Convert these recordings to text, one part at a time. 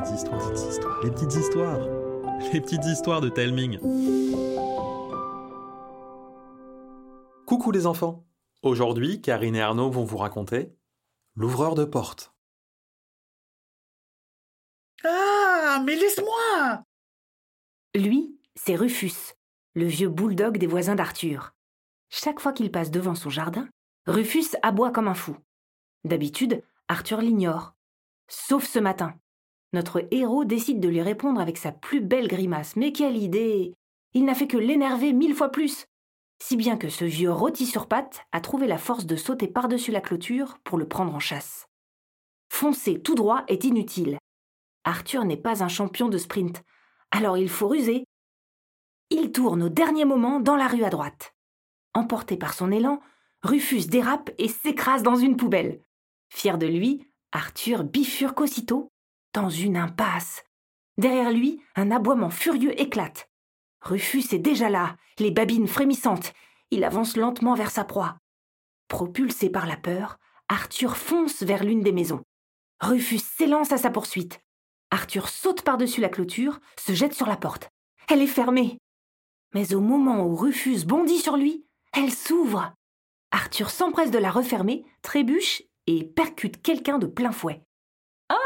petites histoires, les petites histoires, les petites histoires de Telming. Coucou les enfants. Aujourd'hui, Karine et Arnaud vont vous raconter L'ouvreur de porte. Ah, mais laisse-moi Lui, c'est Rufus, le vieux bulldog des voisins d'Arthur. Chaque fois qu'il passe devant son jardin, Rufus aboie comme un fou. D'habitude, Arthur l'ignore. Sauf ce matin. Notre héros décide de lui répondre avec sa plus belle grimace. Mais quelle idée Il n'a fait que l'énerver mille fois plus. Si bien que ce vieux rôti sur pattes a trouvé la force de sauter par-dessus la clôture pour le prendre en chasse. Foncer tout droit est inutile. Arthur n'est pas un champion de sprint, alors il faut ruser. Il tourne au dernier moment dans la rue à droite. Emporté par son élan, Rufus dérape et s'écrase dans une poubelle. Fier de lui, Arthur bifurque aussitôt dans une impasse. Derrière lui, un aboiement furieux éclate. Rufus est déjà là, les babines frémissantes. Il avance lentement vers sa proie. Propulsé par la peur, Arthur fonce vers l'une des maisons. Rufus s'élance à sa poursuite. Arthur saute par-dessus la clôture, se jette sur la porte. Elle est fermée. Mais au moment où Rufus bondit sur lui, elle s'ouvre. Arthur s'empresse de la refermer, trébuche et percute quelqu'un de plein fouet.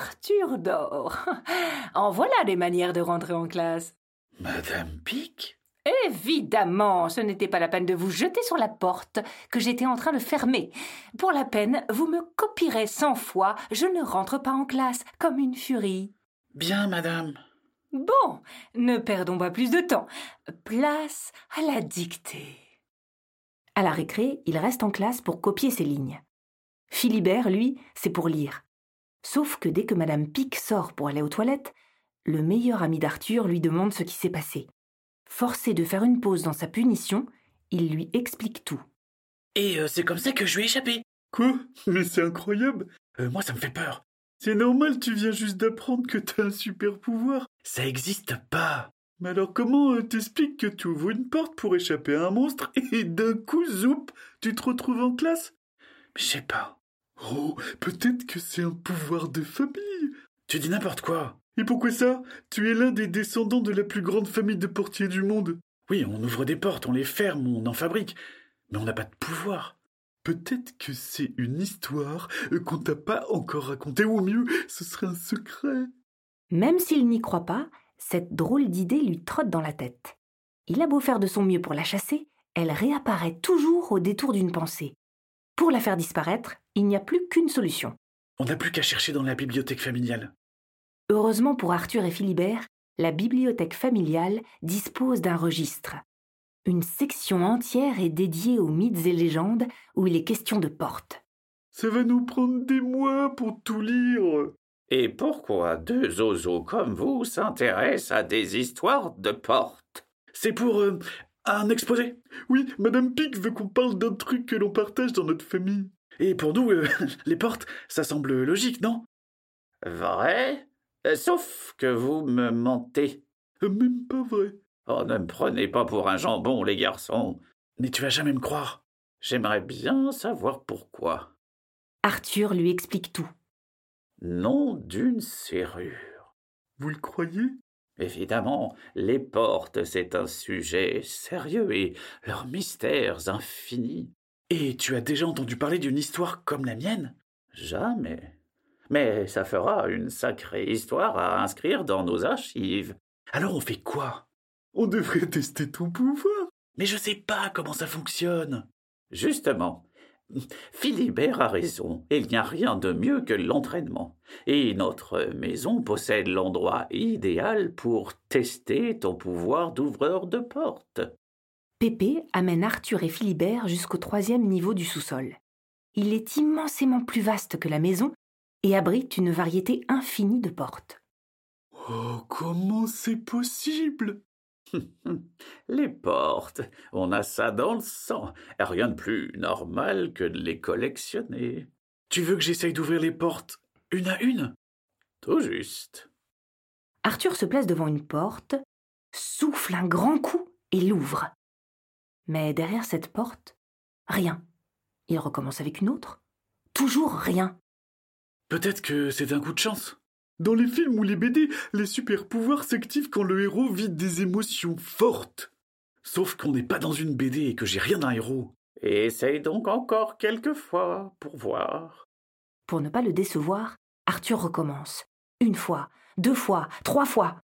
Arthur dort. En voilà des manières de rentrer en classe. Madame Pic Évidemment, ce n'était pas la peine de vous jeter sur la porte que j'étais en train de fermer. Pour la peine, vous me copierez cent fois, je ne rentre pas en classe comme une furie. Bien, madame. Bon, ne perdons pas plus de temps. Place à la dictée. À la récré, il reste en classe pour copier ses lignes. Philibert, lui, c'est pour lire. Sauf que dès que Madame Pic sort pour aller aux toilettes, le meilleur ami d'Arthur lui demande ce qui s'est passé. Forcé de faire une pause dans sa punition, il lui explique tout. Et euh, c'est comme ça que je lui ai échappé. Quoi? Mais c'est incroyable Euh, moi, ça me fait peur. C'est normal, tu viens juste d'apprendre que t'as un super pouvoir. Ça existe pas. Mais alors comment euh, t'expliques que tu ouvres une porte pour échapper à un monstre et d'un coup, zoup, tu te retrouves en classe? Je sais pas. Oh, peut-être que c'est un pouvoir de famille. Tu dis n'importe quoi. Et pourquoi ça? Tu es l'un des descendants de la plus grande famille de portiers du monde. Oui, on ouvre des portes, on les ferme, on en fabrique. Mais on n'a pas de pouvoir. Peut-être que c'est une histoire euh, qu'on t'a pas encore racontée, ou mieux, ce serait un secret. Même s'il n'y croit pas, cette drôle d'idée lui trotte dans la tête. Il a beau faire de son mieux pour la chasser, elle réapparaît toujours au détour d'une pensée. Pour la faire disparaître, il n'y a plus qu'une solution. On n'a plus qu'à chercher dans la bibliothèque familiale. Heureusement pour Arthur et Philibert, la bibliothèque familiale dispose d'un registre. Une section entière est dédiée aux mythes et légendes où il est question de portes. Ça va nous prendre des mois pour tout lire. Et pourquoi deux zozos comme vous s'intéressent à des histoires de portes? C'est pour euh, un exposé. Oui, Madame Pic veut qu'on parle d'un truc que l'on partage dans notre famille. Et pour nous, euh, les portes, ça semble logique, non? Vrai? Euh, Sauf que vous me mentez. Euh, Même pas vrai. Oh, ne me prenez pas pour un jambon, les garçons. Mais tu vas jamais me croire. J'aimerais bien savoir pourquoi. Arthur lui explique tout. Nom d'une serrure. Vous le croyez? Évidemment, les portes, c'est un sujet sérieux et leurs mystères infinis. Et tu as déjà entendu parler d'une histoire comme la mienne? Jamais. Mais ça fera une sacrée histoire à inscrire dans nos archives. Alors on fait quoi? On devrait tester ton pouvoir. Mais je sais pas comment ça fonctionne. Justement, Philibert a raison, il n'y a rien de mieux que l'entraînement. Et notre maison possède l'endroit idéal pour tester ton pouvoir d'ouvreur de porte. Pépé amène Arthur et Philibert jusqu'au troisième niveau du sous-sol. Il est immensément plus vaste que la maison et abrite une variété infinie de portes. Oh, comment c'est possible? Les portes, on a ça dans le sang. Rien de plus normal que de les collectionner. Tu veux que j'essaye d'ouvrir les portes une à une? Tout juste. Arthur se place devant une porte, souffle un grand coup et l'ouvre. Mais derrière cette porte, rien. Il recommence avec une autre. Toujours rien. Peut-être que c'est un coup de chance. Dans les films ou les BD, les super pouvoirs s'activent quand le héros vit des émotions fortes. Sauf qu'on n'est pas dans une BD et que j'ai rien d'un héros. Essaye donc encore quelques fois pour voir. Pour ne pas le décevoir, Arthur recommence. Une fois, deux fois, trois fois.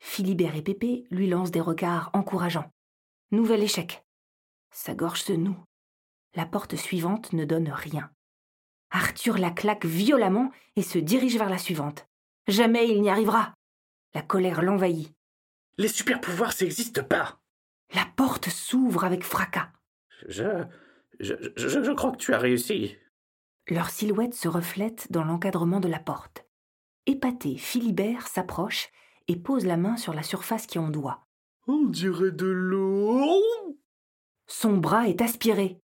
Philibert et Pépé lui lancent des regards encourageants. Nouvel échec. Sa gorge se noue. La porte suivante ne donne rien. Arthur la claque violemment et se dirige vers la suivante. Jamais il n'y arrivera. La colère l'envahit. Les super pouvoirs, ça n'existe pas. La porte s'ouvre avec fracas. Je, je, je, je crois que tu as réussi. Leurs silhouettes se reflètent dans l'encadrement de la porte. Épaté, Philibert s'approche et pose la main sur la surface qui ondoie. On dirait de l'eau. Son bras est aspiré.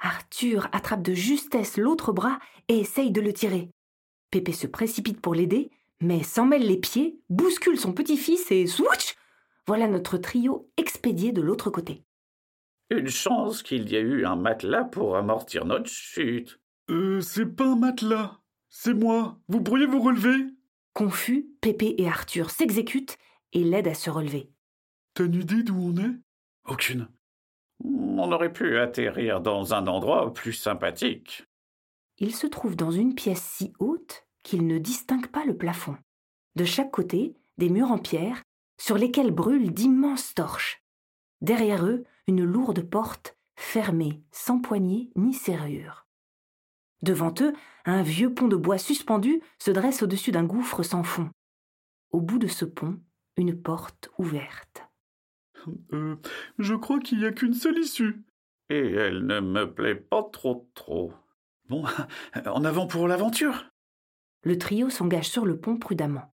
Arthur attrape de justesse l'autre bras et essaye de le tirer. Pépé se précipite pour l'aider, mais s'en mêle les pieds, bouscule son petit-fils et switch Voilà notre trio expédié de l'autre côté. Une chance qu'il y ait eu un matelas pour amortir notre chute. Euh, c'est pas un matelas. C'est moi. Vous pourriez vous relever? Confus, Pépé et Arthur s'exécutent et l'aident à se relever. T'as une idée d'où on est? Aucune. On aurait pu atterrir dans un endroit plus sympathique. Ils se trouvent dans une pièce si haute qu'ils ne distinguent pas le plafond. De chaque côté, des murs en pierre, sur lesquels brûlent d'immenses torches. Derrière eux, une lourde porte, fermée, sans poignée ni serrure. Devant eux, un vieux pont de bois suspendu se dresse au-dessus d'un gouffre sans fond. Au bout de ce pont, une porte ouverte. Euh, je crois qu'il n'y a qu'une seule issue. Et elle ne me plaît pas trop trop. Bon, en avant pour l'aventure. Le trio s'engage sur le pont prudemment.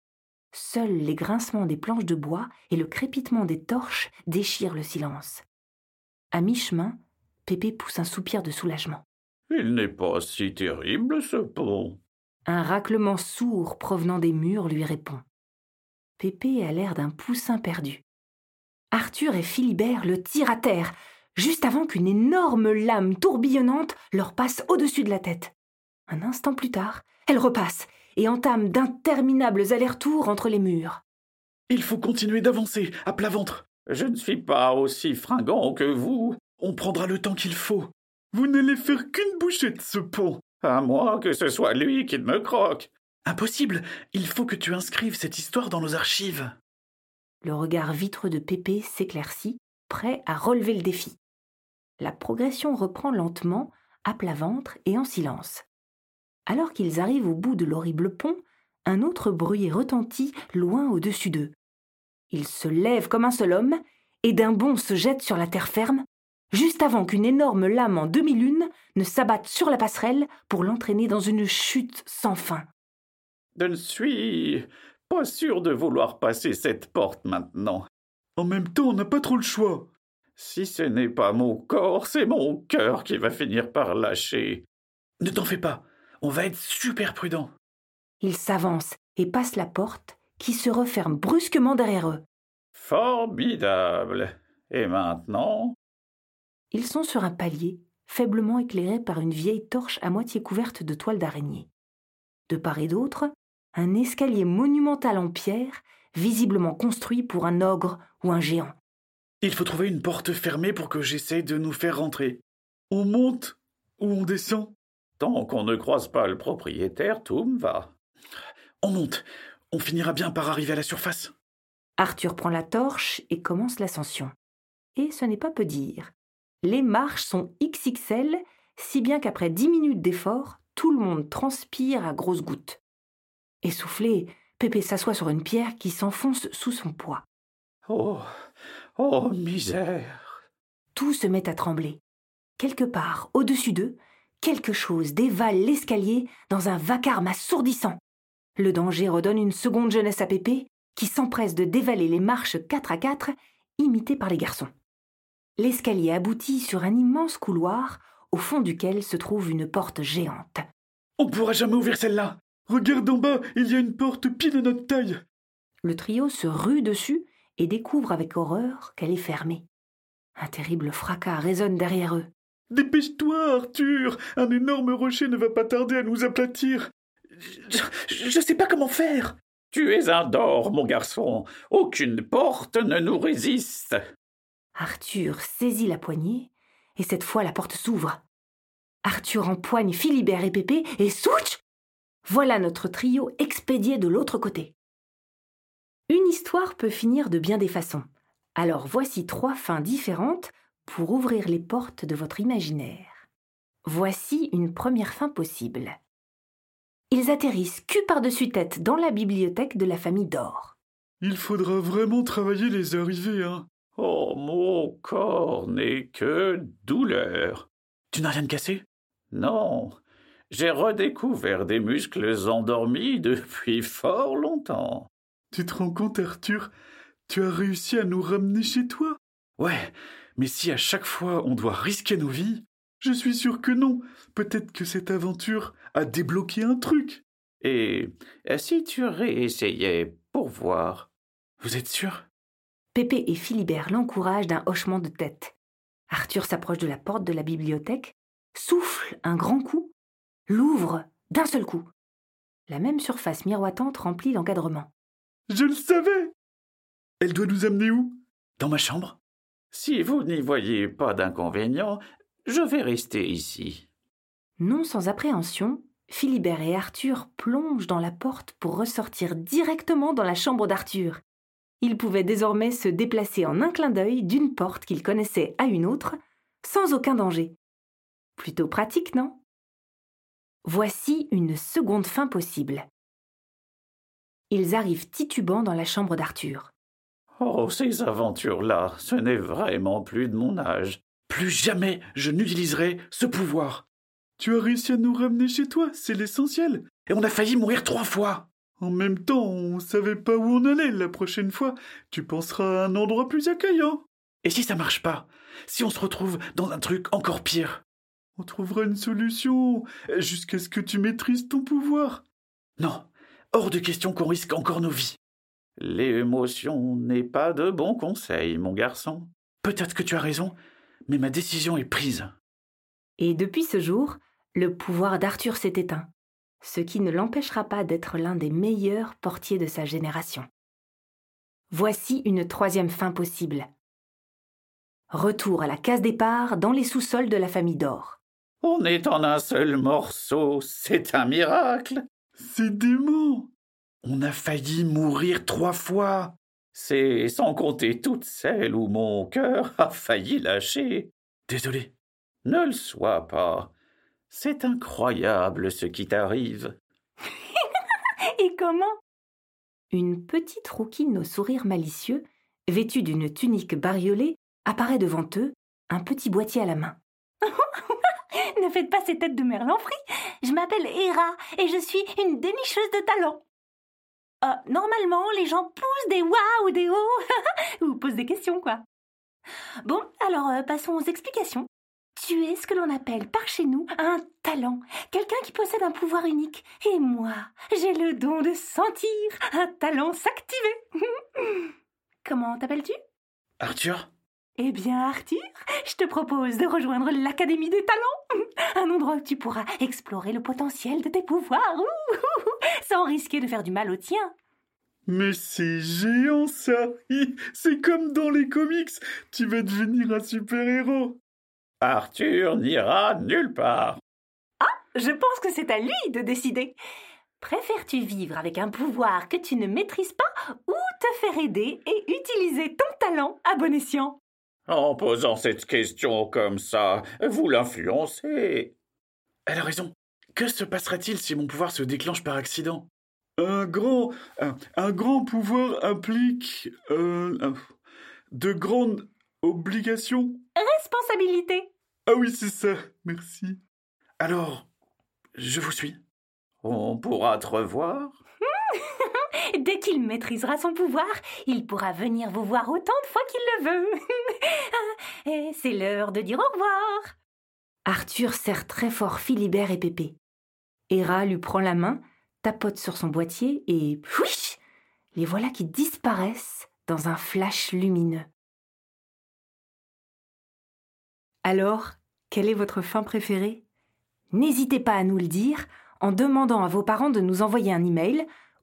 Seuls les grincements des planches de bois et le crépitement des torches déchirent le silence. À mi-chemin, Pépé pousse un soupir de soulagement. Il n'est pas si terrible, ce pont. Un raclement sourd provenant des murs lui répond. Pépé a l'air d'un poussin perdu. Arthur et Philibert le tirent à terre, juste avant qu'une énorme lame tourbillonnante leur passe au-dessus de la tête. Un instant plus tard, elle repasse et entame d'interminables allers-retours entre les murs. Il faut continuer d'avancer, à plat ventre. Je ne suis pas aussi fringant que vous. On prendra le temps qu'il faut. Vous n'allez faire qu'une bouchée de ce pont. À moins que ce soit lui qui me croque. Impossible. Il faut que tu inscrives cette histoire dans nos archives. Le regard vitreux de Pépé s'éclaircit, prêt à relever le défi. La progression reprend lentement, à plat ventre et en silence. Alors qu'ils arrivent au bout de l'horrible pont, un autre bruit retentit loin au-dessus d'eux. Ils se lèvent comme un seul homme et d'un bond se jettent sur la terre ferme, juste avant qu'une énorme lame en demi-lune ne s'abatte sur la passerelle pour l'entraîner dans une chute sans fin. Je ne suis pas sûr de vouloir passer cette porte maintenant. En même temps, on n'a pas trop le choix. Si ce n'est pas mon corps, c'est mon cœur qui va finir par lâcher. Ne t'en fais pas. On va être super prudent. Ils s'avancent et passent la porte qui se referme brusquement derrière eux. Formidable. Et maintenant? Ils sont sur un palier, faiblement éclairé par une vieille torche à moitié couverte de toile d'araignée. De part et d'autre, un escalier monumental en pierre, visiblement construit pour un ogre ou un géant. Il faut trouver une porte fermée pour que j'essaie de nous faire rentrer. On monte ou on descend Tant qu'on ne croise pas le propriétaire, tout me va. On monte. On finira bien par arriver à la surface. Arthur prend la torche et commence l'ascension. Et ce n'est pas peu dire. Les marches sont XXL, si bien qu'après dix minutes d'effort, tout le monde transpire à grosses gouttes. Essoufflé, Pépé s'assoit sur une pierre qui s'enfonce sous son poids. Oh, oh, misère. Tout se met à trembler. Quelque part, au-dessus d'eux, quelque chose dévale l'escalier dans un vacarme assourdissant. Le danger redonne une seconde jeunesse à Pépé, qui s'empresse de dévaler les marches quatre à quatre, imitées par les garçons. L'escalier aboutit sur un immense couloir, au fond duquel se trouve une porte géante. On pourra jamais ouvrir celle-là. Regarde en bas, il y a une porte pile à notre taille. Le trio se rue dessus et découvre avec horreur qu'elle est fermée. Un terrible fracas résonne derrière eux. Dépêche-toi, Arthur. Un énorme rocher ne va pas tarder à nous aplatir. Je ne sais pas comment faire. Tu es un d'or, mon garçon. Aucune porte ne nous résiste. Arthur saisit la poignée, et cette fois la porte s'ouvre. Arthur empoigne Philibert et Pépé, et souch Voilà notre trio expédié de l'autre côté. Une histoire peut finir de bien des façons. Alors voici trois fins différentes pour ouvrir les portes de votre imaginaire. Voici une première fin possible. Ils atterrissent cul par-dessus tête dans la bibliothèque de la famille d'or. Il faudra vraiment travailler les arrivées, hein. Oh, mon corps n'est que douleur. Tu n'as rien de cassé? Non, j'ai redécouvert des muscles endormis depuis fort longtemps. Tu te rends compte, Arthur Tu as réussi à nous ramener chez toi Ouais, mais si à chaque fois on doit risquer nos vies, je suis sûr que non. Peut-être que cette aventure a débloqué un truc. Et si tu réessayais pour voir Vous êtes sûr? Pépé et Philibert l'encouragent d'un hochement de tête. Arthur s'approche de la porte de la bibliothèque, souffle un grand coup, l'ouvre d'un seul coup. La même surface miroitante remplit l'encadrement. Je le savais Elle doit nous amener où? Dans ma chambre? Si vous n'y voyez pas d'inconvénient, je vais rester ici. Non sans appréhension, Philibert et Arthur plongent dans la porte pour ressortir directement dans la chambre d'Arthur. Ils pouvaient désormais se déplacer en un clin d'œil d'une porte qu'ils connaissaient à une autre, sans aucun danger. Plutôt pratique, non? Voici une seconde fin possible. Ils arrivent titubant dans la chambre d'Arthur. Oh, ces aventures-là, ce n'est vraiment plus de mon âge. Plus jamais je n'utiliserai ce pouvoir. Tu as réussi à nous ramener chez toi, c'est l'essentiel. Et on a failli mourir trois fois. En même temps, on savait pas où on allait la prochaine fois. Tu penseras à un endroit plus accueillant. Et si ça marche pas? Si on se retrouve dans un truc encore pire? On trouvera une solution jusqu'à ce que tu maîtrises ton pouvoir. Non, hors de question qu'on risque encore nos vies. L'émotion n'est pas de bon conseil, mon garçon. Peut-être que tu as raison, mais ma décision est prise. Et depuis ce jour, le pouvoir d'Arthur s'est éteint, ce qui ne l'empêchera pas d'être l'un des meilleurs portiers de sa génération. Voici une troisième fin possible. Retour à la case départ dans les sous-sols de la famille d'or. On est en un seul morceau, c'est un miracle. C'est dément. On a failli mourir trois fois. C'est sans compter toutes celles où mon cœur a failli lâcher. Désolé. Ne le sois pas. C'est incroyable ce qui t'arrive. Et comment? Une petite rouquine au sourire malicieux, vêtue d'une tunique bariolée, apparaît devant eux, un petit boîtier à la main. ne faites pas ces têtes de merlanfri. Je m'appelle Hera et je suis une dénicheuse de talent. Euh, normalement, les gens poussent des waouh ou des oh ou posent des questions, quoi. Bon, alors euh, passons aux explications. Tu es ce que l'on appelle par chez nous un talent, quelqu'un qui possède un pouvoir unique. Et moi, j'ai le don de sentir un talent s'activer. Comment t'appelles-tu? Arthur? Eh bien, Arthur, je te propose de rejoindre l'Académie des talents, un endroit où tu pourras explorer le potentiel de tes pouvoirs, sans risquer de faire du mal au tien. Mais c'est géant ça C'est comme dans les comics Tu vas devenir un super-héros Arthur n'ira nulle part. Ah, je pense que c'est à lui de décider. Préfères-tu vivre avec un pouvoir que tu ne maîtrises pas ou te faire aider et utiliser ton talent à bon escient? En posant cette question comme ça, vous l'influencez. Elle a raison. Que se passera-t-il si mon pouvoir se déclenche par accident? Un grand, un, grand pouvoir implique euh, de grandes obligations. Responsabilité. Ah oui, c'est ça. Merci. Alors, je vous suis. On pourra te revoir? Dès qu'il maîtrisera son pouvoir, il pourra venir vous voir autant de fois qu'il le veut. c'est l'heure de dire au revoir. Arthur serre très fort Philibert et Pépé. Héra lui prend la main, tapote sur son boîtier et oui, les voilà qui disparaissent dans un flash lumineux. Alors, quelle est votre fin préférée? N'hésitez pas à nous le dire en demandant à vos parents de nous envoyer un email